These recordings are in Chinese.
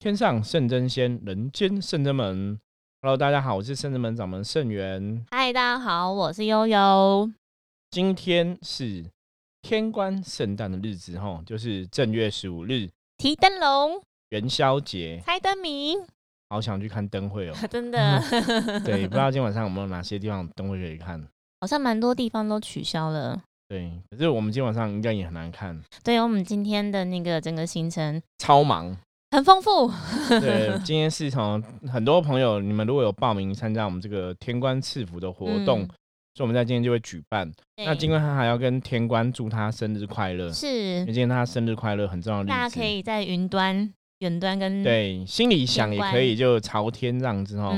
天上圣真仙，人间圣真门。Hello，大家好，我是圣真门掌门圣元。嗨，大家好，我是悠悠。今天是天官圣诞的日子，哈，就是正月十五日，提灯笼，元宵节，猜灯谜。好想去看灯会哦，真的。对，不知道今晚上有没有哪些地方灯会可以看？好像蛮多地方都取消了。对，可是我们今晚上应该也很难看。对，我们今天的那个整个行程超忙。很丰富，对，今天是从很多朋友，你们如果有报名参加我们这个天官赐福的活动，所以我们在今天就会举办。那今天他还要跟天官祝他生日快乐，是，因为今天他生日快乐很重要的大家可以在云端、远端跟对心里想也可以，就朝天这样子哈，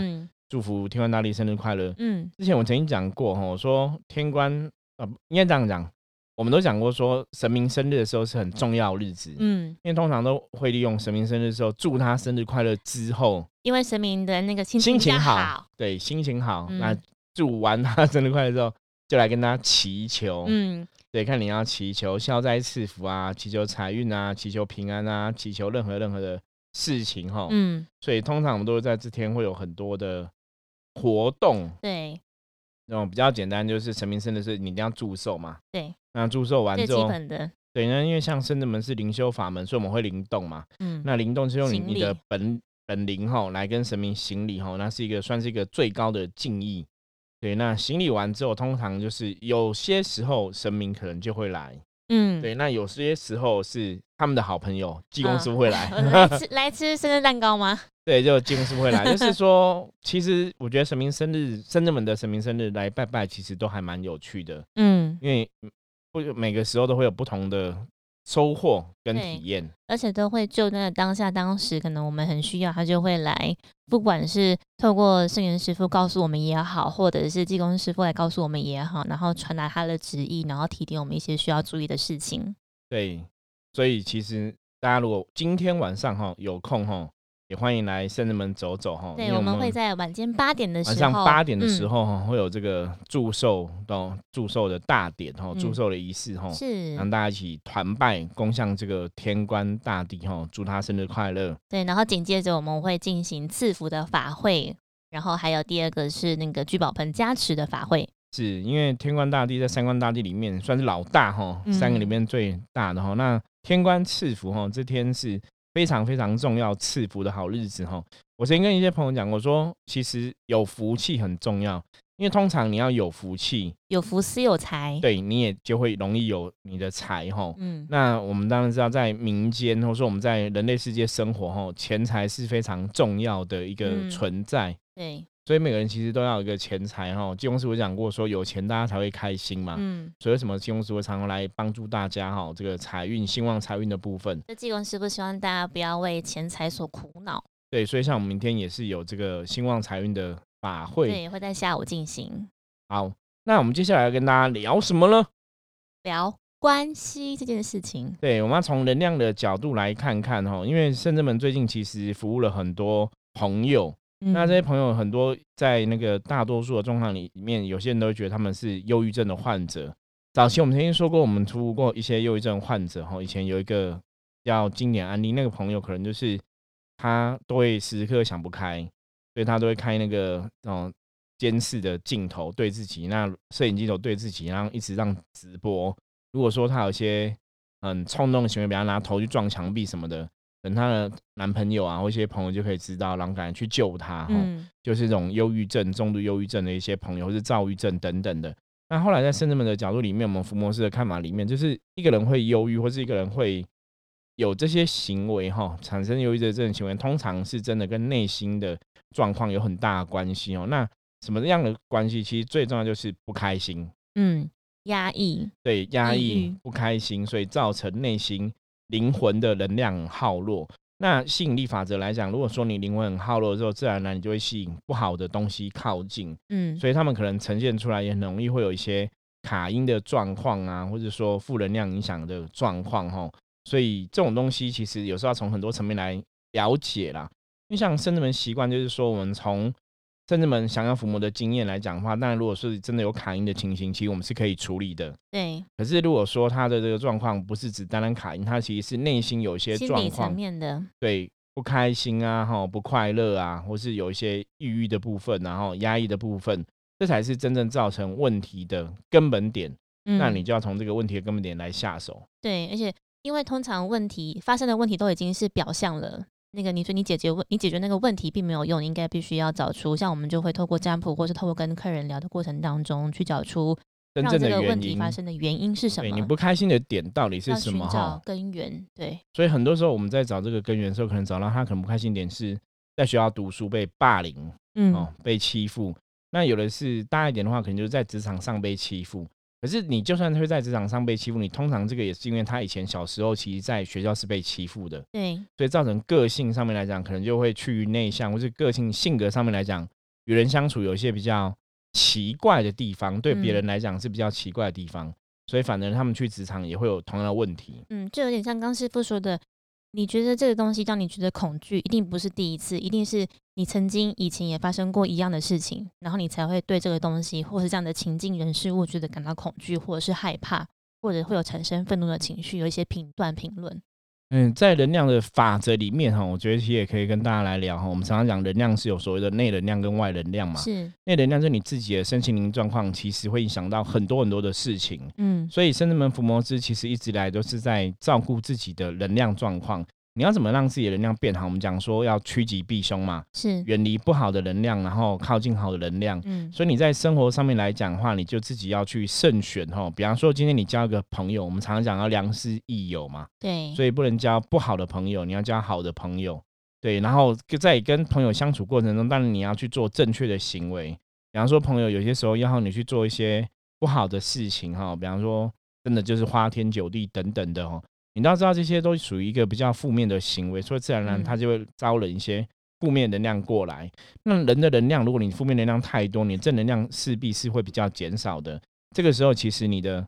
祝福天官大帝生日快乐。嗯，之前我曾经讲过哈，我说天官呃，应该这样讲。我们都讲过，说神明生日的时候是很重要日子，嗯，因为通常都会利用神明生日的时候祝他生日快乐之后，因为神明的那个心心情好，对，心情好，那祝完他 生日快乐之后，就来跟他祈求，嗯，对，看你要祈求消灾赐福啊，祈求财运啊，祈求平安啊，祈求任何任何的事情哈，嗯，所以通常我们都会在这天会有很多的活动，对。那种比较简单，就是神明生的是你一定要祝寿嘛。对，那祝寿完之后。对，那因为像圣的门是灵修法门，所以我们会灵动嘛。嗯。那灵动是用你你的本本灵吼来跟神明行礼吼，那是一个算是一个最高的敬意。对，那行礼完之后，通常就是有些时候神明可能就会来。嗯。对，那有些时候是他们的好朋友济公师傅会来。来吃来吃生日蛋糕吗？对，就金师傅会来，就是说，其实我觉得神明生日、生日们的神明生日来拜拜，其实都还蛮有趣的。嗯，因为不每个时候都会有不同的收获跟体验，而且都会就那个当下、当时，可能我们很需要，他就会来。不管是透过圣元师傅告诉我们也好，或者是济公师傅来告诉我们也好，然后传达他的旨意，然后提点我们一些需要注意的事情。对，所以其实大家如果今天晚上哈有空哈。也欢迎来圣人门走走哈。对，我们会在晚间八点的时候，晚上八点的时候哈，会有这个祝寿的祝寿的大典哈，祝寿的仪式哈，是让大家一起团拜，恭向这个天官大帝哈，祝他生日快乐。对，然后紧接着我们会进行赐福的法会，然后还有第二个是那个聚宝盆加持的法会。是因为天官大帝在三官大帝里面算是老大哈，三个里面最大的哈。那天官赐福哈，这天是。非常非常重要，赐福的好日子哈。我曾经跟一些朋友讲过，说其实有福气很重要，因为通常你要有福气，有福是有财，对，你也就会容易有你的财哈。嗯，那我们当然知道，在民间或者说我们在人类世界生活哈，钱财是非常重要的一个存在。对。所以每个人其实都要有一个钱财哈。金公师傅讲过，说有钱大家才会开心嘛。嗯。所以为什么金公师傅常常来帮助大家哈？这个财运兴旺财运的部分。那金公师傅希望大家不要为钱财所苦恼。对，所以像我们明天也是有这个兴旺财运的法会，对，会在下午进行。好，那我们接下来要跟大家聊什么呢？聊关系这件事情。对，我们要从能量的角度来看看哈，因为圣智门最近其实服务了很多朋友。那这些朋友很多在那个大多数的状况里里面，有些人都会觉得他们是忧郁症的患者。早期我们曾经说过，我们服务过一些忧郁症患者哈。以前有一个叫经典案例，那个朋友可能就是他都会时时刻刻想不开，所以他都会开那个那种监视的镜头对自己，那摄影镜头对自己，然后一直让直播。如果说他有些嗯冲动的行为，比方拿头去撞墙壁什么的。等她的男朋友啊，或一些朋友就可以知道，然后赶紧去救她。嗯，就是这种忧郁症、重度忧郁症的一些朋友，或是躁郁症等等的。那后来在圣人们的角度里面，我们福摩斯的看法里面，就是一个人会忧郁，或是一个人会有这些行为哈，产生忧郁症这种行为，通常是真的跟内心的状况有很大的关系哦。那什么样的关系？其实最重要就是不开心。嗯，压抑。对，压抑、不开心，所以造成内心。灵魂的能量很耗弱，那吸引力法则来讲，如果说你灵魂很耗弱之后，自然而然你就会吸引不好的东西靠近，嗯，所以他们可能呈现出来也很容易会有一些卡音的状况啊，或者说负能量影响的状况哈。所以这种东西其实有时候要从很多层面来了解啦。因为像生子们习惯就是说，我们从甚至们想要抚摸的经验来讲的话，那如果是真的有卡音的情形，其实我们是可以处理的。对。可是如果说他的这个状况不是只单单卡音，他其实是内心有一些状况面的。对，不开心啊，哈，不快乐啊，或是有一些抑郁的部分，然后压抑的部分，这才是真正造成问题的根本点。那你就要从这个问题的根本点来下手。对，而且因为通常问题发生的问题都已经是表象了，那个你说你解决问你解决那个问题并没有用，应该必须要找出，像我们就会透过占卜，或是透过跟客人聊的过程当中去找出。真正的问题发生的原因是什么？对你不开心的点到底是什么？哈，根源。对，所以很多时候我们在找这个根源的时候，可能找到他可能不开心点是在学校读书被霸凌，嗯，哦，被欺负。那有的是大一点的话，可能就是在职场上被欺负。可是你就算会在职场上被欺负，你通常这个也是因为他以前小时候其实在学校是被欺负的，对，所以造成个性上面来讲，可能就会趋于内向，或是个性性格上面来讲，与人相处有一些比较。奇怪的地方，对别人来讲是比较奇怪的地方，所以反而他们去职场也会有同样的问题。嗯，就有点像刚师傅说的，你觉得这个东西让你觉得恐惧，一定不是第一次，一定是你曾经以前也发生过一样的事情，然后你才会对这个东西或是这样的情境人事物觉得感到恐惧，或者是害怕，或者会有产生愤怒的情绪，有一些评断评论。嗯，在能量的法则里面哈，我觉得其实也可以跟大家来聊哈。我们常常讲能量是有所谓的内能量跟外能量嘛。是内能量是你自己的身心灵状况，其实会影响到很多很多的事情。嗯，所以圣人们伏魔师其实一直以来都是在照顾自己的能量状况。你要怎么让自己的能量变好？我们讲说要趋吉避凶嘛，是远离不好的能量，然后靠近好的能量。嗯，所以你在生活上面来讲的话，你就自己要去慎选哈。比方说，今天你交一个朋友，我们常常讲要良师益友嘛，对，所以不能交不好的朋友，你要交好的朋友。对，然后在跟朋友相处过程中，当然你要去做正确的行为。比方说，朋友有些时候要你去做一些不好的事情哈，比方说真的就是花天酒地等等的哦。你都要知道，这些都属于一个比较负面的行为，所以自然而然它就会招惹一些负面能量过来。那人的能量，如果你负面能量太多，你正能量势必是会比较减少的。这个时候，其实你的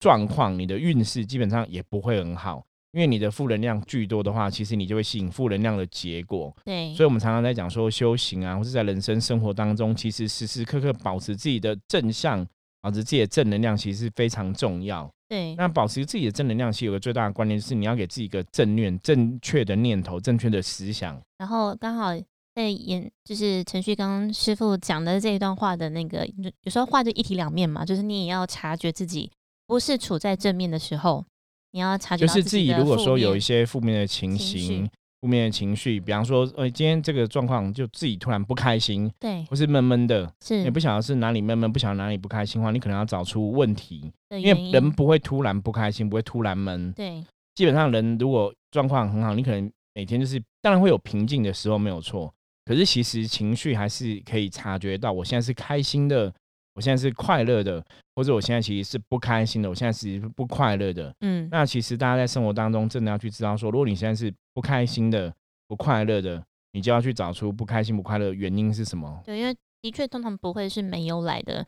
状况、你的运势基本上也不会很好，因为你的负能量巨多的话，其实你就会吸引负能量的结果。对，所以我们常常在讲说修行啊，或是在人生生活当中，其实时时刻刻保持自己的正向，保持自己的正能量，其实非常重要。对，那保持自己的正能量，其实有个最大的观念，就是你要给自己一个正念、正确的念头、正确的思想。然后刚好在演，就是程旭刚师傅讲的这一段话的那个，有时候话就一体两面嘛，就是你也要察觉自己不是处在正面的时候，你要察觉就是自己如果说有一些负面的情形。负面的情绪，比方说，呃，今天这个状况就自己突然不开心，对，或是闷闷的，是，也不晓得是哪里闷闷，不晓得哪里不开心的话，你可能要找出问题，因为人不会突然不开心，不会突然闷，对，基本上人如果状况很好，你可能每天就是，当然会有平静的时候，没有错，可是其实情绪还是可以察觉到，我现在是开心的。我现在是快乐的，或者我现在其实是不开心的。我现在是不快乐的。嗯，那其实大家在生活当中真的要去知道说，如果你现在是不开心的、不快乐的，你就要去找出不开心、不快乐的原因是什么。对，因为的确通常不会是没有来的。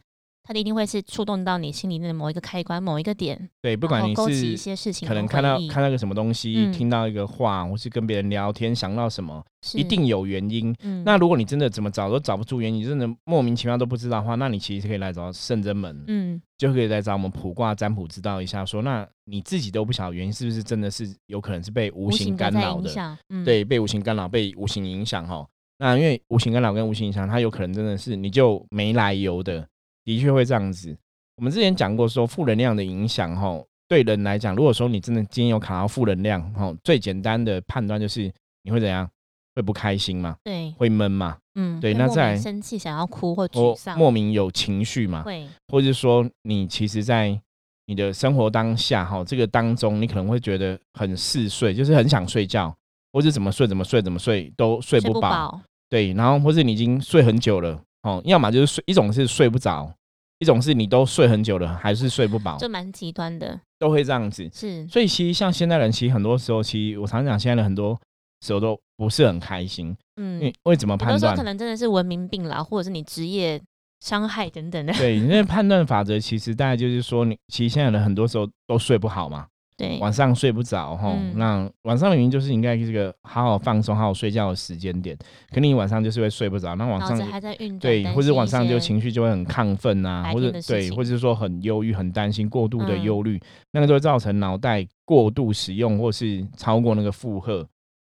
它一定会是触动到你心里面的某一个开关、某一个点。对，不管你是可能看到看到个什么东西，听到一个话，或是跟别人聊天想到什么，一定有原因。那如果你真的怎么找都找不出原因，你真的莫名其妙都不知道的话，那你其实可以来找圣真门，嗯，就可以来找我们卜卦占卜知道一下，说那你自己都不晓得原因，是不是真的是有可能是被无形干扰的？对，被无形干扰，被无形影响哈。那因为无形干扰跟无形影响，它有可能真的是你就没来由的。的确会这样子。我们之前讲过，说负能量的影响，哈，对人来讲，如果说你真的今天有卡到负能量，哈，最简单的判断就是你会怎样？会不开心吗？对，会闷吗？嗯，对。那在生气、想要哭或沮丧，莫名有情绪嘛？会，或者说你其实，在你的生活当下，哈，这个当中，你可能会觉得很嗜睡，就是很想睡觉，或者怎么睡怎么睡怎么睡都睡不饱。对，然后或者你已经睡很久了，哦，要么就是睡，一种是睡不着。一种是你都睡很久了，还是睡不饱，就蛮极端的，都会这样子。是，所以其实像现代人，其实很多时候，其实我常讲，现在的很多时候都不是很开心。嗯，为为怎么判断？可能真的是文明病啦，或者是你职业伤害等等的。对，因为判断法则其实大概就是说，你其实现在的很多时候都睡不好嘛。对，晚上睡不着哈，那晚上的原因就是应该是个好好放松、好好睡觉的时间点，肯定晚上就是会睡不着。那晚上还在运对，或者晚上就情绪就会很亢奋啊，或者对，或者是说很忧郁、很担心、过度的忧虑，那个就会造成脑袋过度使用或是超过那个负荷。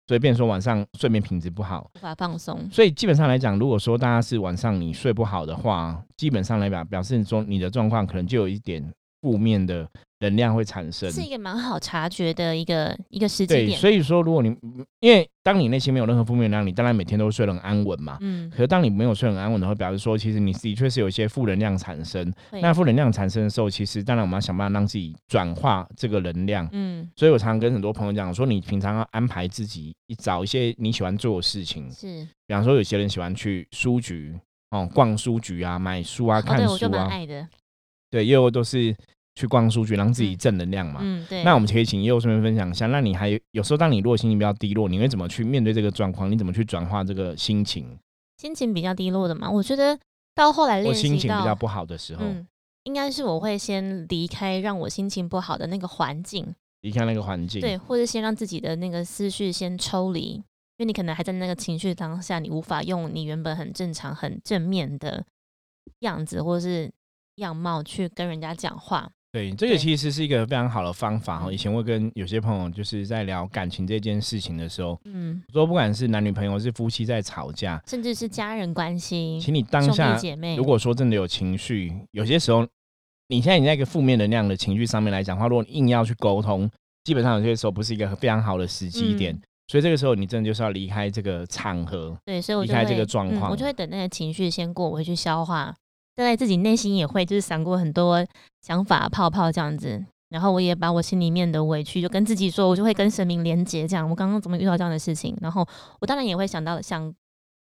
所以变成说晚上睡眠品质不好，无法放松。所以基本上来讲，如果说大家是晚上你睡不好的话，基本上来表表示说你的状况可能就有一点负面的。能量会产生，是一个蛮好察觉的一个一个时间点。对，所以说，如果你因为当你内心没有任何负面能量，你当然每天都睡得很安稳嘛。嗯。可是当你没有睡很安稳的话，表示说，其实你的确是有一些负能量产生。那负能量产生的时候，其实当然我们要想办法让自己转化这个能量。嗯。所以我常常跟很多朋友讲说，你平常要安排自己找一些你喜欢做的事情。是。比方说，有些人喜欢去书局哦，逛书局啊，买书啊，看书啊。对，我就蛮爱的。对，因为都是。去逛书局，让自己正能量嘛。嗯，对。那我们可以请叶顺便分享一下。那你还有时候，当你如果心情比较低落，你会怎么去面对这个状况？你怎么去转化这个心情？心情比较低落的嘛，我觉得到后来练习心情比较不好的时候，应该是我会先离开让我心情不好的那个环境，离开那个环境，对，或者先让自己的那个思绪先抽离，因为你可能还在那个情绪当下，你无法用你原本很正常、很正面的样子或者是样貌去跟人家讲话。对，这个其实是一个非常好的方法哈。以前会跟有些朋友就是在聊感情这件事情的时候，嗯，说不管是男女朋友，是夫妻在吵架，甚至是家人关系，请你当下姐妹，如果说真的有情绪，有些时候你现在你在一个负面能量的情绪上面来讲话，如果你硬要去沟通，基本上有些时候不是一个非常好的时机点。所以这个时候你真的就是要离开这个场合，对，所以我离开这个状况，我就会等那个情绪先过，我会去消化。在自己内心也会就是闪过很多想法泡泡这样子，然后我也把我心里面的委屈就跟自己说，我就会跟神明连接，这样我刚刚怎么遇到这样的事情，然后我当然也会想到想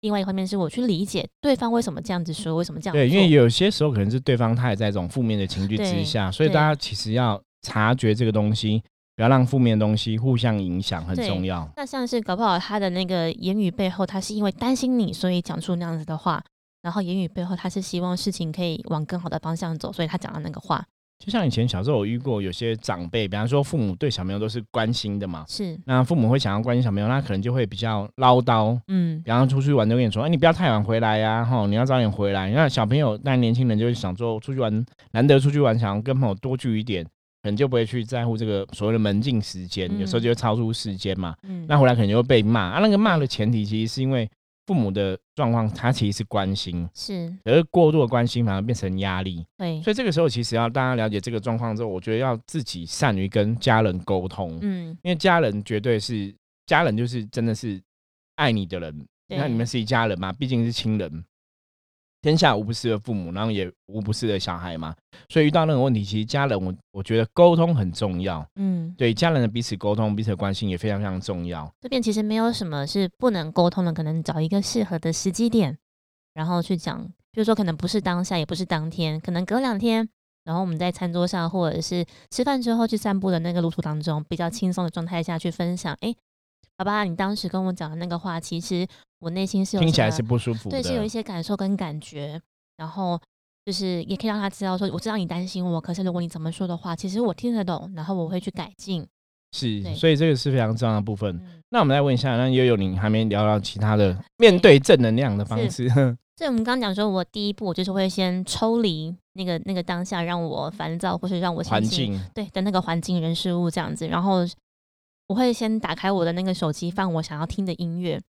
另外一方面是我去理解对方为什么这样子说，为什么这样对，因为有些时候可能是对方他也在这种负面的情绪之下，所以大家其实要察觉这个东西，不要让负面的东西互相影响，很重要。那像是搞不好他的那个言语背后，他是因为担心你，所以讲出那样子的话。然后言语背后，他是希望事情可以往更好的方向走，所以他讲的那个话，就像以前小时候我遇过有些长辈，比方说父母对小朋友都是关心的嘛，是，那父母会想要关心小朋友，那可能就会比较唠叨，嗯，比方出去玩就跟你说，哎，你不要太晚回来呀，哈，你要早点回来。那小朋友，那年轻人就会想说，出去玩难得出去玩，想要跟朋友多聚一点，可能就不会去在乎这个所谓的门禁时间，有时候就会超出时间嘛，嗯，那回来可能就会被骂啊。那个骂的前提其实是因为。父母的状况，他其实是关心，是，而过度的关心反而变成压力。对，所以这个时候其实要大家了解这个状况之后，我觉得要自己善于跟家人沟通，嗯，因为家人绝对是家人，就是真的是爱你的人，那你们是一家人嘛，毕竟是亲人。天下无不是的父母，然后也无不是的小孩嘛。所以遇到任何问题，其实家人，我我觉得沟通很重要。嗯，对，家人的彼此沟通、彼此的关心也非常非常重要。这边其实没有什么是不能沟通的，可能找一个适合的时机点，然后去讲。比如说，可能不是当下，也不是当天，可能隔两天，然后我们在餐桌上，或者是吃饭之后去散步的那个路途当中，比较轻松的状态下去分享。哎。爸爸，你当时跟我讲的那个话，其实我内心是有听起来是不舒服，对，是有一些感受跟感觉。然后就是也可以让他知道，说我知道你担心我，可是如果你怎么说的话，其实我听得懂，然后我会去改进。是，所以这个是非常重要的部分。那我们来问一下，那悠悠，你还没聊到其他的 面对正能量的方式。所以我们刚刚讲说，我第一步就是会先抽离那个那个当下让我烦躁或是让我环境对的那个环境人事物这样子，然后。我会先打开我的那个手机，放我想要听的音乐，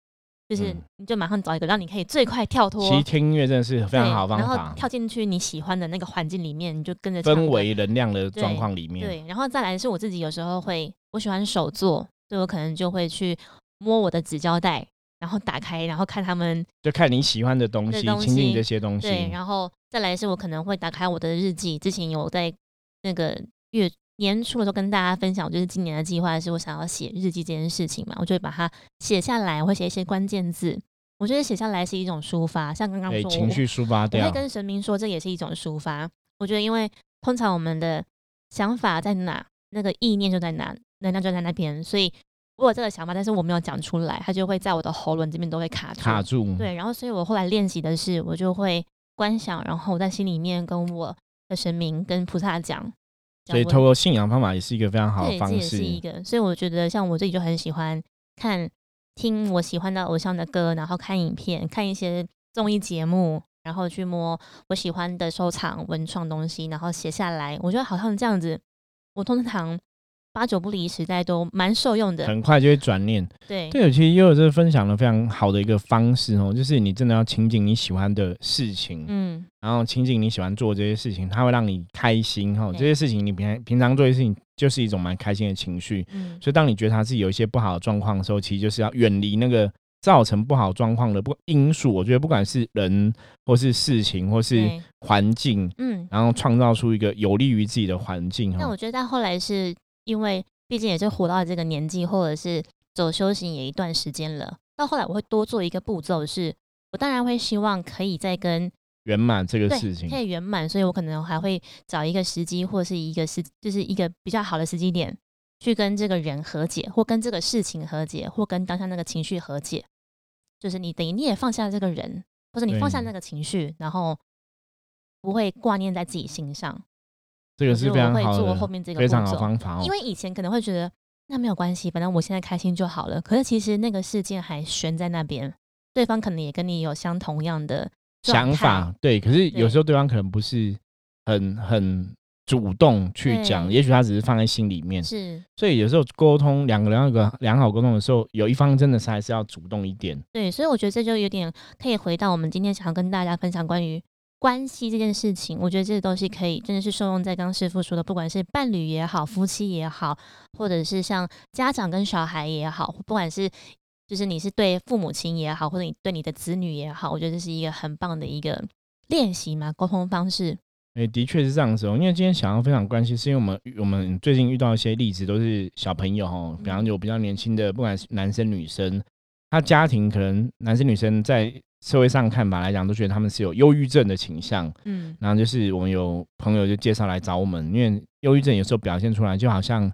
就是你就马上找一个让你可以最快跳脱。其实听音乐真的是非常好方法，然后跳进去你喜欢的那个环境里面，你就跟着氛围能量的状况里面。对，然后再来是我自己有时候会，我喜欢手做，所以我可能就会去摸我的纸胶带，然后打开，然后看他们，就看你喜欢的东西，亲近这些东西。对，然后再来是我可能会打开我的日记，之前有在那个月。年初的时候跟大家分享，就是今年的计划是我想要写日记这件事情嘛，我就会把它写下来，我会写一些关键字。我觉得写下来是一种抒发，像刚刚说情绪抒发掉，我会跟神明说这也是一种抒发。我觉得，因为通常我们的想法在哪，那个意念就在哪，能量就在那边，所以我有这个想法，但是我没有讲出来，它就会在我的喉咙这边都会卡住。卡住。对，然后所以我后来练习的是，我就会观想，然后在心里面跟我的神明、跟菩萨讲。所以，透过信仰方法也是一个非常好的方式。这也是一个，所以我觉得，像我自己就很喜欢看、听我喜欢的偶像的歌，然后看影片、看一些综艺节目，然后去摸我喜欢的收藏文创东西，然后写下来。我觉得好像这样子，我通常八九不离十，大家都蛮受用的。很快就会转念。对对，其实也有这分享了非常好的一个方式哦，就是你真的要亲近你喜欢的事情，嗯，然后亲近你喜欢做这些事情，它会让你开心哈。对这些事情你平平常做的事情，就是一种蛮开心的情绪。嗯，所以当你觉得它自己有一些不好的状况的时候，其实就是要远离那个造成不好状况的不因素。我觉得不管是人或是事情或是环境，嗯。然后创造出一个有利于自己的环境哈但我。觉得到后来是因为，毕竟也是活到这个年纪，或者是走修行也一段时间了。到后来我会多做一个步骤是，我当然会希望可以再跟圆满这个事情可，以圆满，所以我可能还会找一个时机，或是一个时，就是一个比较好的时机点，去跟这个人和解，或跟这个事情和解，或跟当下那个情绪和解。就是你等于你也放下这个人，或者你放下那个情绪，然后不会挂念在自己心上。这个是非常好的后面这个非常好方法哦。因为以前可能会觉得那没有关系，反正我现在开心就好了。可是其实那个事件还悬在那边，对方可能也跟你有相同样的想法，对，可是有时候对方可能不是很很主动去讲，也许他只是放在心里面，是所以有时候沟通两个人要有个良好沟通的时候，有一方真的是还是要主动一点。对，所以我觉得这就有点可以回到我们今天想要跟大家分享关于关系这件事情。我觉得这些东西可以真的是受用在刚刚师傅说的，不管是伴侣也好，夫妻也好，或者是像家长跟小孩也好，不管是就是你是对父母亲也好，或者你对你的子女也好，我觉得这是一个很棒的一个练习嘛，沟通方式。诶，的确是这样子哦。因为今天想要分享关系，是因为我们我们最近遇到一些例子，都是小朋友哦，比方有比较年轻的，不管是男生女生，他家庭可能男生女生在社会上看法来讲，都觉得他们是有忧郁症的倾向。嗯，然后就是我们有朋友就介绍来找我们，因为忧郁症有时候表现出来就好像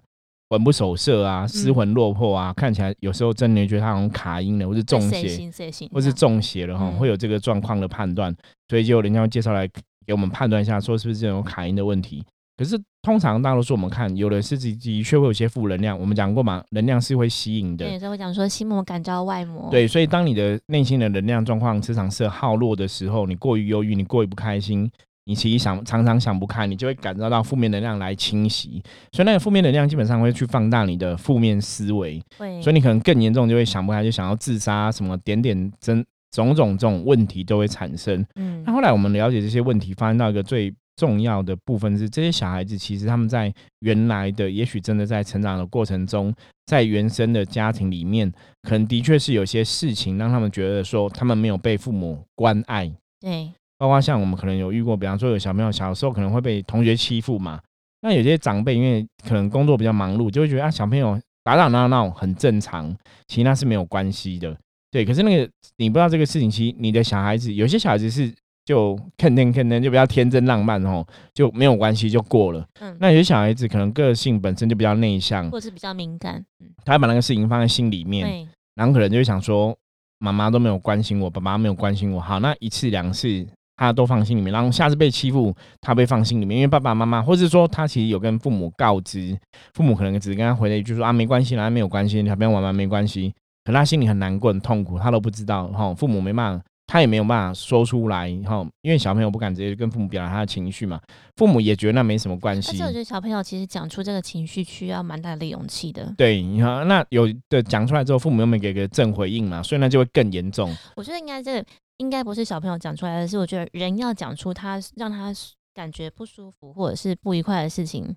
魂不守舍啊、失魂落魄啊，看起来有时候真的觉得他好像卡音了，或是中邪，或是中邪了哈，嗯。会有这个状况的判断，所以就人家会介绍来给我们判断一下，说是不是这种卡音的问题。可是通常大多数我们看，有的是的的确会有些负能量，我们讲过嘛，能量是会吸引的。对，，所以我讲说心魔感召外魔，对，所以当你的内心的能量状况磁场是耗弱的时候，你过于忧郁，你过于不开心，你其实想常常想不开，你就会感受到负面能量来侵袭，所以那个负面能量基本上会去放大你的负面思维，会，所以你可能更严重就会想不开，就想要自杀，什么点点真种种这种问题都会产生。嗯。那后来我们了解这些问题，发现到一个最重要的部分是，这些小孩子其实他们在原来的，也许真的在成长的过程中，在原生的家庭里面，可能的确是有些事情让他们觉得说，他们没有被父母关爱。对，包括像我们可能有遇过，比方说有小朋友小时候可能会被同学欺负嘛，那有些长辈因为可能工作比较忙碌，就会觉得啊小朋友打打闹闹很正常，其实那是没有关系的。对，可是那个你不知道这个事情，其实你的小孩子有些小孩子是就肯定肯定就比较天真浪漫哦，就没有关系就过了。嗯，那有些小孩子可能个性本身就比较内向，或者是比较敏感，嗯，他会把那个事情放在心里面，然后可能就会想说，妈妈都没有关心我，爸爸没有关心我，好，那一次两次他都放心里面，然后下次被欺负，他被放心里面，因为爸爸妈妈，或是说他其实有跟父母告知，父母可能只是跟他回了一句说啊没关系啦，没有关系，小朋友玩玩没关系，可他心里很难过、很痛苦，他都不知道，哈，父母没办法。他也没有办法说出来，哈，因为小朋友不敢直接跟父母表达他的情绪嘛，父母也觉得那没什么关系而且。我觉得小朋友其实讲出这个情绪需要蛮大的勇气的。对，你看，那有的讲出来之后，父母又没给个正回应嘛，所以那就会更严重。我觉得应该这个应该不是小朋友讲出来的，是我觉得人要讲出他让他感觉不舒服或者是不愉快的事情，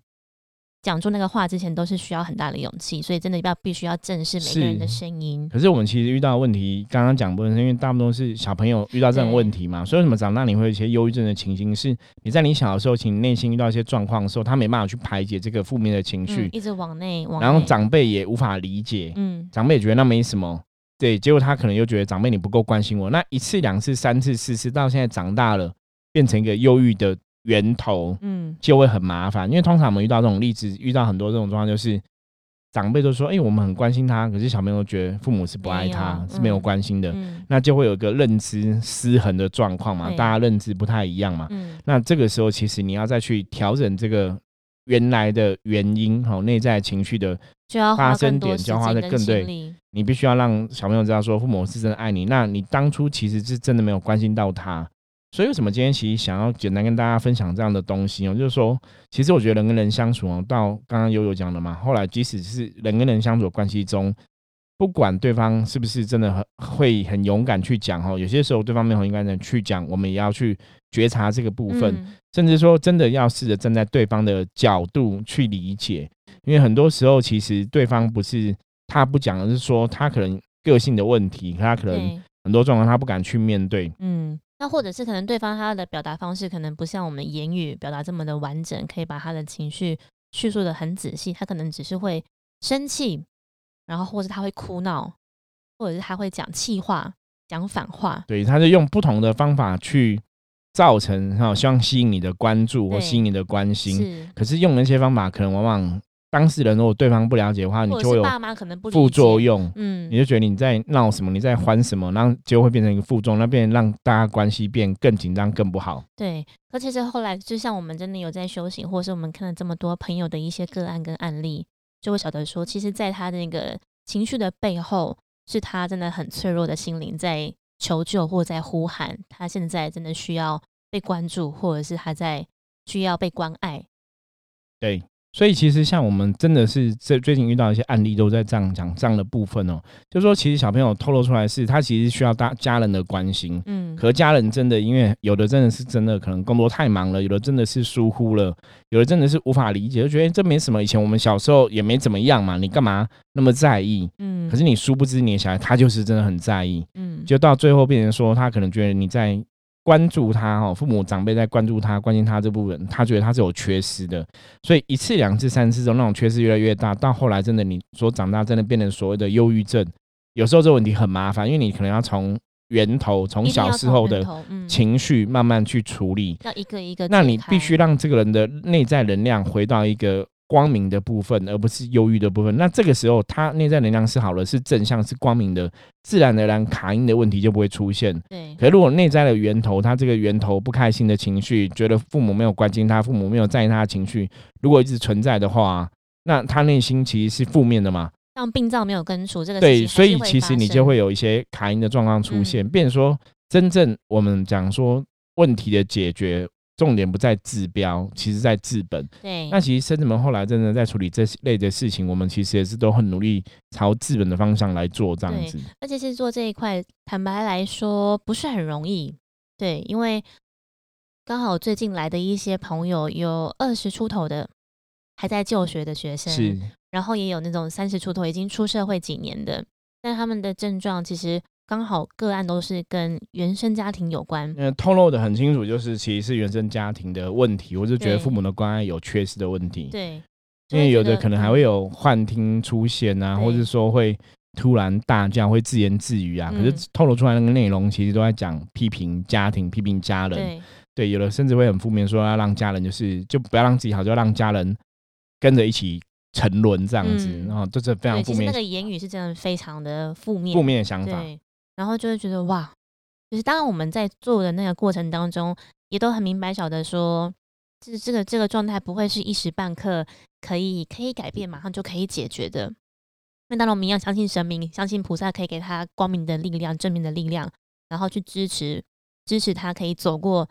讲出那个话之前都是需要很大的勇气，所以真的要必须要正视每个人的是声音。可是我们其实遇到的问题，刚刚讲部分是因为大部分都是小朋友遇到这种问题嘛，所以为什么长大你会有一些忧郁症的情形？是你在你小的时候，其实你内心遇到一些状况的时候，他没办法去排解这个负面的情绪嗯，，一直往内往内，然后长辈也无法理解，嗯长辈也觉得那没什么，对，结果他可能又觉得长辈你不够关心我，那一次、两次、三次、四次，到现在长大了，变成一个忧郁的源头，嗯就会很麻烦，因为通常我们遇到这种例子，遇到很多这种状况，就是长辈都说：“哎、我们很关心他。”可是小朋友觉得父母是不爱他，是没有嗯关心的，嗯那就会有一个认知失衡的状况嘛，对大家认知不太一样嘛。嗯那这个时候，其实你要再去调整这个原来的原因，哈，内在情绪的，发生点就要花的更对。你必须要让小朋友知道说，父母是真的爱你。那你当初其实是真的没有关心到他，所以为什么今天其实想要简单跟大家分享这样的东西哦，就是说，其实我觉得人跟人相处哦，到刚刚悠悠讲的嘛，后来即使是人跟人相处的关系中，不管对方是不是真的很会很勇敢去讲哦，有些时候对方没有很勇敢的去讲，我们也要去觉察这个部分，甚至说真的要试着站在对方的角度去理解，因为很多时候其实对方不是他不讲，而是说他可能个性的问题，他可能很多状况他不敢去面对，嗯。那或者是可能对方他的表达方式可能不像我们言语表达这么的完整，可以把他的情绪叙述的很仔细。他可能只是会生气，然后或者他会哭闹，或者是他会讲气话、讲反话。对，他就用不同的方法去造成哈，希望吸引你的关注或吸引你的关心。是，可是用那些方法，可能往往。当事人如果对方不了解的话，你就会有副作用。嗯，你就觉得你在闹什么，你在欢什么，然后就会变成一个负重，那变让大家关系变更紧张、更不好。对，可其实后来就像我们真的有在修行，或是我们看了这么多朋友的一些个案跟案例，就会晓得说，其实在他的那个情绪的背后，是他真的很脆弱的心灵在求救或在呼喊，他现在真的需要被关注，或者是他在需要被关爱。对。所以其实像我们真的是这最近遇到一些案例，都在这样讲这样的部分哦，就说其实小朋友透露出来是他其实需要大家人的关心，嗯，可家人真的因为有的真的是真的可能工作太忙了，有的真的是疏忽了，有的真的是无法理解，就觉得这没什么，以前我们小时候也没怎么样嘛，你干嘛那么在意？嗯，可是你殊不知你的小孩他就是真的很在意，嗯，就到最后变成说他可能觉得你在。关注他哈，父母长辈在关注他、关心他这部分，他觉得他是有缺失的，所以一次、两次、三次之后，那种缺失越来越大，到后来真的你说长大真的变成所谓的忧郁症，有时候这个问题很麻烦，因为你可能要从源头、从小时候的情绪慢慢去处理，要一个一个，那你必须让这个人的内在能量回到一个。光明的部分，而不是忧郁的部分。那这个时候，他内在能量是好了，是正向，是光明的，自然而然卡因的问题就不会出现。对。可如果内在的源头，他这个源头不开心的情绪，觉得父母没有关心他，父母没有在意他的情绪，如果一直存在的话，那他内心其实是负面的嘛？像病灶没有根除，这个对，所以其实你就会有一些卡因的状况出现。变说，真正我们讲说问题的解决。重点不在治标，其实在治本。对，那其实深子们后来真的在处理这类的事情，我们其实也是都很努力朝治本的方向来做这样子。而且是做这一块，坦白来说不是很容易。对，因为刚好最近来的一些朋友有二十出头的还在就学的学生，是，然后也有那种三十出头已经出社会几年的，但他们的症状其实。刚好个案都是跟原生家庭有关，嗯，透露的很清楚，就是其实是原生家庭的问题，我就觉得父母的关爱有缺失的问题。对，因为有的可能还会有幻听出现啊，或者说会突然大叫，会自言自语啊。可是透露出来那个内容，其实都在讲批评家庭、批评家人。对，有的甚至会很负面，说要让家人就是就不要让自己好，就要让家人跟着一起沉沦这样子，然后就是非常负面。那个言语是真的非常的负面，负面的想法。然后就会觉得哇，就是当然我们在做的那个过程当中，也都很明白晓得说，这这个这个状态不会是一时半刻可以可以改变，马上就可以解决的。那当然我们一样相信神明，相信菩萨可以给他光明的力量、正面的力量，然后去支持支持他可以走过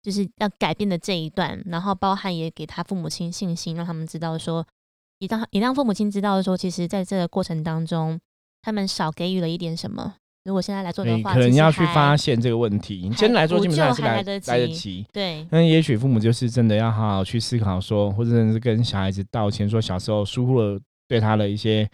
就是要改变的这一段，然后包含也给他父母亲信心，让他们知道说，也让也让父母亲知道说，其实在这个过程当中，他们少给予了一点什么。如果现在来做的话，可能要去发现这个问题。你先来做，基本上是来来得及。对，那也许父母就是真的要好好去思考，说或者是跟小孩子道歉，说小时候疏忽了对他的一些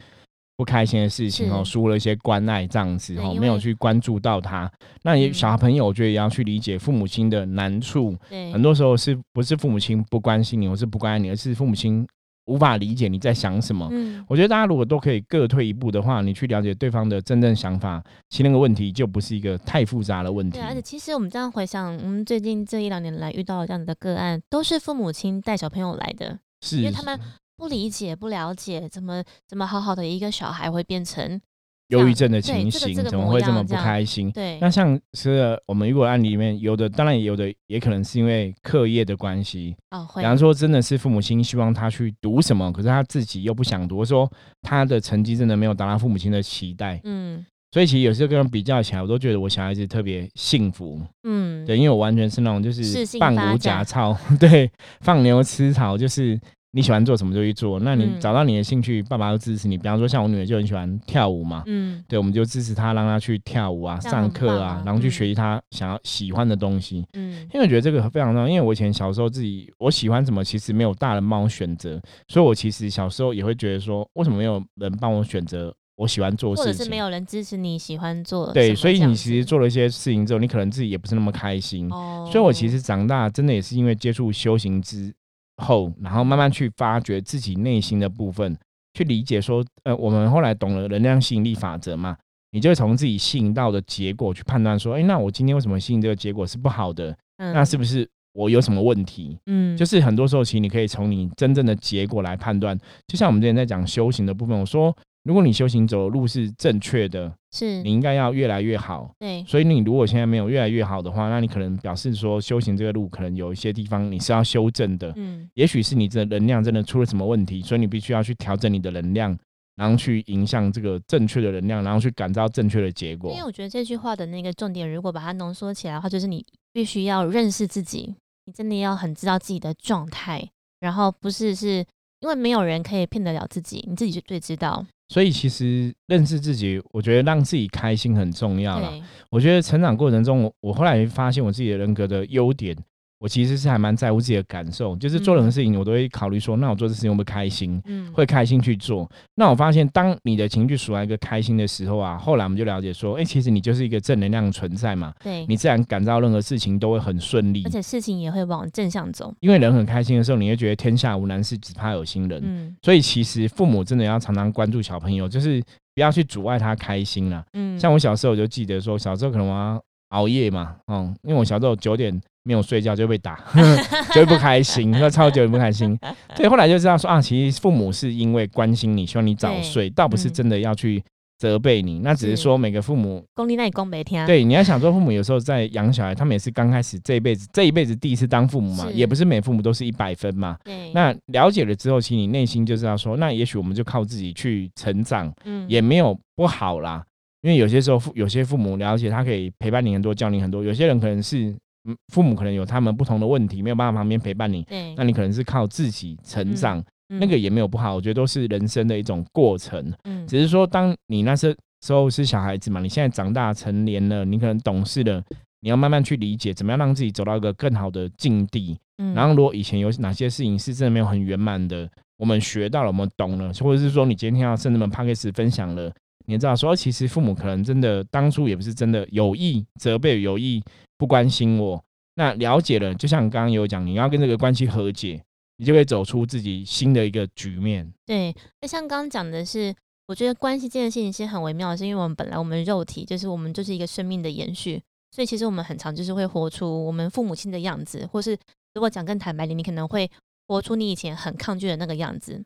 不开心的事情哦，疏忽了一些关爱这样子哦，没有去关注到他。那也小朋友，我觉得也要去理解父母亲的难处。对，很多时候是不是父母亲不关心你，或是不关爱你，而是父母亲。无法理解你在想什么。嗯，我觉得大家如果都可以各退一步的话，你去了解对方的真正想法，其实那个问题就不是一个太复杂的问题。对，而且其实我们这样回想，我们最近这一两年来遇到这样的个案，都是父母亲带小朋友来的，是因为他们不理解、不了解，怎么怎么好好的一个小孩会变成。忧郁症的情形怎么会这么不开心？对，那像是我们如果案例里面有的，当然有的，也可能是因为课业的关系。哦，比方说，真的是父母亲希望他去读什么，可是他自己又不想读，说他的成绩真的没有达到父母亲的期待。嗯，所以其实有时候跟人比较起来，我都觉得我小孩子特别幸福。嗯，对，因为我完全是那种就是适性放发展牛夹操，对，放牛吃草，就是你喜欢做什么就去做。那你嗯找到你的兴趣，爸爸都支持你。比方说像我女儿就很喜欢跳舞嘛，嗯对，我们就支持她，让她去跳舞啊，上课啊，啊然后去嗯学习她想要喜欢的东西。嗯因为我觉得这个非常重要，因为我以前小时候自己我喜欢什么，其实没有大人帮我选择，所以我其实小时候也会觉得说，为什么没有人帮我选择我喜欢做事情？或者是没有人支持你喜欢做对，所以你其实做了一些事情之后，你可能自己也不是那么开心。哦，所以我其实长大真的也是因为接触修行之后，然后慢慢去发掘自己内心的部分，去理解说，呃，我们后来懂了能量吸引力法则嘛，你就会从自己吸引到的结果去判断说，哎，那我今天为什么吸引这个结果是不好的？那是不是我有什么问题？嗯就是很多时候，其实你可以从你真正的结果来判断。就像我们之前在讲修行的部分，我说，如果你修行走的路是正确的，是你应该要越来越好。对所以你如果现在没有越来越好的话，那你可能表示说修行这个路可能有一些地方你是要修正的，嗯也许是你的能量真的出了什么问题，所以你必须要去调整你的能量，然后去影响这个正确的能量，然后去感召正确的结果因为。我觉得这句话的那个重点，如果把它浓缩起来的话，就是你必须要认识自己，你真的要很知道自己的状态，然后不是是因为没有人可以骗得了自己，你自己就最知道。所以其实认识自己，我觉得让自己开心很重要啦。我觉得成长过程中，我我后来发现我自己的人格的优点，我其实是还蛮在乎自己的感受，就是做任何事情我都会考虑说，那我做这事情会不会开心，嗯，会开心去做。那我发现，当你的情绪处在一个开心的时候啊，后来我们就了解说，哎、其实你就是一个正能量的存在嘛，对，你自然感到任何事情都会很顺利而。且事情也会往正向走。因为人很开心的时候，你会觉得天下无难事，只怕有心人。嗯所以其实父母真的要常常关注小朋友，就是不要去阻碍他开心啦。嗯，像我小时候我就记得说，小时候可能我要熬夜嘛，嗯，因为我小时候九点没有睡觉就被打，就会不开心，那超级不开心。对，后来就知道说啊，其实父母是因为关心你，希望你早睡，倒不是嗯真的要去责备你，那只是是说每个父母功力那你功没听。对你要想说，父母有时候在养小孩，他们也是刚开始这一辈子这一辈子第一次当父母嘛，也不是每父母都是一百分嘛。对，那了解了之后，其实你内心就知道说，那也许我们就靠自己去成长，嗯也没有不好啦。因为有些时候父有些父母了解他可以陪伴你很多，教你很多；有些人可能是嗯父母可能有他们不同的问题，没有办法旁边陪伴你，那你可能是靠自己成长，嗯那个也没有不好，我觉得都是人生的一种过程。嗯只是说，当你那时时候是小孩子嘛，你现在长大成年了，你可能懂事了，你要慢慢去理解，怎么样让自己走到一个更好的境地。嗯然后，如果以前有哪些事情是真的没有很圆满的，我们学到了，我们懂了，或者是说你今天要甚至们 p a c k a g e 分享了，你知道说，其实父母可能真的当初也不是真的有意责备，有意不关心我。那了解了，就像刚刚有讲，你要跟这个关系和解，你就会走出自己新的一个局面。对，那像刚刚讲的是，我觉得关系这件事情是很微妙的，是因为我们本来我们肉体就是我们就是一个生命的延续，所以其实我们很常就是会活出我们父母亲的样子，或是如果讲更坦白点，你可能会活出你以前很抗拒的那个样子。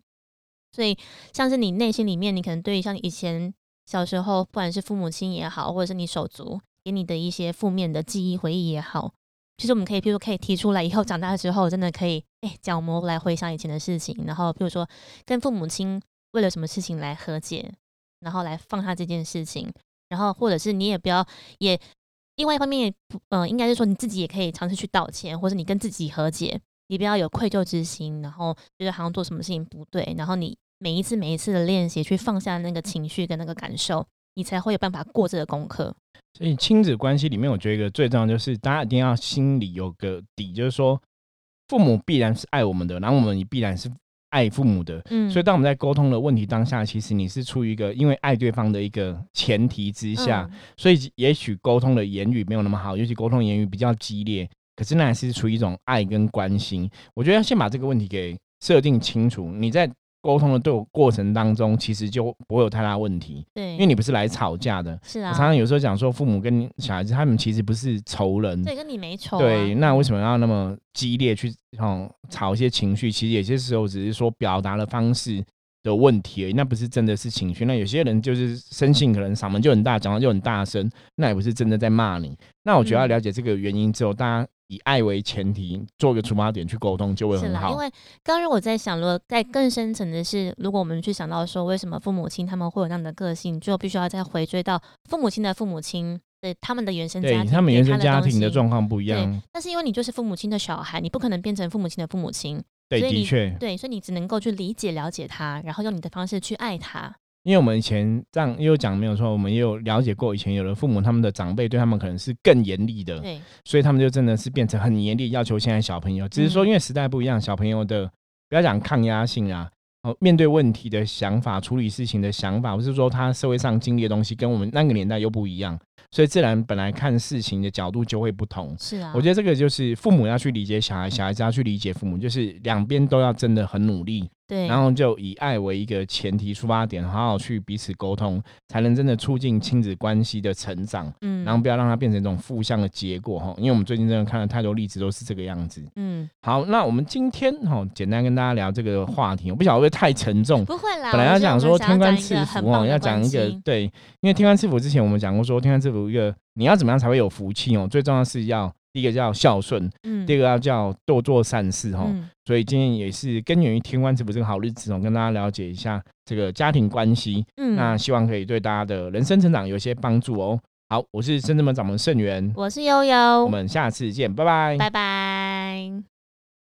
所以像是你内心里面，你可能对于像以前小时候，不管是父母亲也好，或者是你手足给你的一些负面的记忆回忆也好，其实我们可以，譬如可以提出来，以后长大之后真的可以，哎、角膜来回想以前的事情，然后譬如说跟父母亲为了什么事情来和解，然后来放下这件事情，然后或者是你也不要也，另外一方面也不，呃，应该是说你自己也可以尝试去道歉，或者你跟自己和解，你不要有愧疚之心，然后觉得好像做什么事情不对，然后你每一次每一次的练习去放下那个情绪跟那个感受，你才会有办法过这个功课。所以亲子关系里面，我觉得一个最重要就是大家一定要心里有个底，就是说父母必然是爱我们的，然后我们也必然是爱父母的。嗯，所以当我们在沟通的问题当下，其实你是出于一个因为爱对方的一个前提之下，嗯所以也许沟通的言语没有那么好，尤其沟通言语比较激烈，可是那还是出于一种爱跟关心。我觉得要先把这个问题给设定清楚，你在沟通的对我过程当中，其实就不会有太大问题，对，因为你不是来吵架的。是啊，我常常有时候讲说，父母跟小孩子他们其实不是仇人，对，跟你没仇、啊，对，那为什么要那么激烈去哦吵一些情绪？其实有些时候只是说表达的方式的问题而已，那不是真的是情绪。那有些人就是生性可能嗓门就很大，讲话就很大声，那也不是真的在骂你。那我觉得了解这个原因之后，大家以爱为前提，做个出发点去沟通，就会很好。因为刚刚我在想，如果在更深层的是，如果我们去想到说，为什么父母亲他们会有那样的个性，就必须要再回追到父母亲的父母亲，对他们的原生家庭，他们原生家庭的状况不一样。但是因为你就是父母亲的小孩，你不可能变成父母亲的父母亲。对，的确，对，所以你只能够去理解、了解他，然后用你的方式去爱他。因为我们以前这样也有讲没有错，我们也有了解过，以前有的父母他们的长辈对他们可能是更严厉的，对，所以他们就真的是变成很严厉，要求现在小朋友。只是说因为时代不一样，小朋友的不要讲抗压性啊，哦，面对问题的想法、处理事情的想法，或是说他社会上经历的东西，跟我们那个年代又不一样，所以自然本来看事情的角度就会不同。是啊，我觉得这个就是父母要去理解小孩，小孩子要去理解父母，就是两边都要真的很努力。对，然后就以爱为一个前提出发点，好好去彼此沟通，才能真的促进亲子关系的成长。嗯，然后不要让它变成一种负向的结果哈。因为我们最近真的看了太多例子，都是这个样子。嗯，好，那我们今天哈简单跟大家聊这个话题，我不晓得会不会太沉重。不会啦，本来要讲说天官赐福哦，要讲一个对，因为天官赐福之前我们讲过说天官赐福一个你要怎么样才会有福气哦，最重要是要。第一个叫孝顺，嗯，第二个要叫多做善事哈，所以今天也是根源于天官赐福这个好日子哦，跟大家了解一下这个家庭关系，嗯，那希望可以对大家的人生成长有一些帮助哦。好，我是深圳门掌门盛元，我是悠悠，我们下次见，拜拜，拜拜。